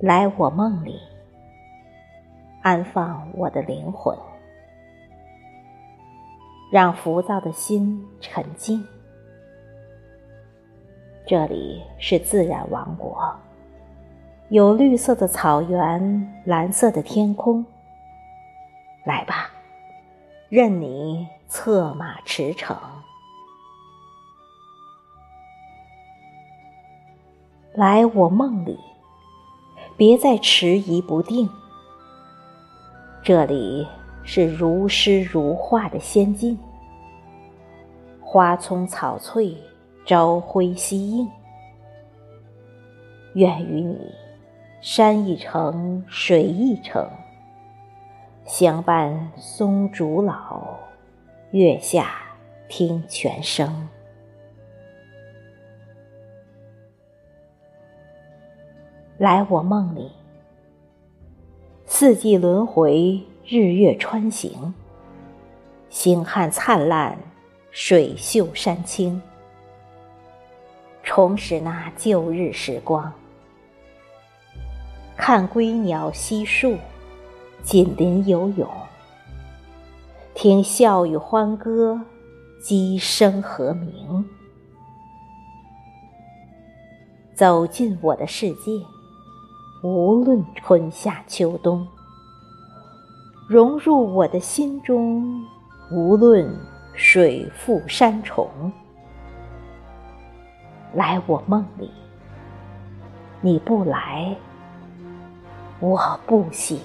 来我梦里，安放我的灵魂，让浮躁的心沉静。这里是自然王国，有绿色的草原，蓝色的天空。来吧，任你策马驰骋。来我梦里，别再迟疑不定。这里是如诗如画的仙境，花葱草翠，朝晖夕映。愿与你山一程，水一程，相伴松竹老，月下听泉声。来我梦里，四季轮回，日月穿行，星汉灿烂，水秀山清，重拾那旧日时光，看归鸟嬉树，锦鳞游泳，听笑语欢歌，鸡声和鸣，走进我的世界。无论春夏秋冬，融入我的心中；无论水复山重，来我梦里，你不来，我不醒。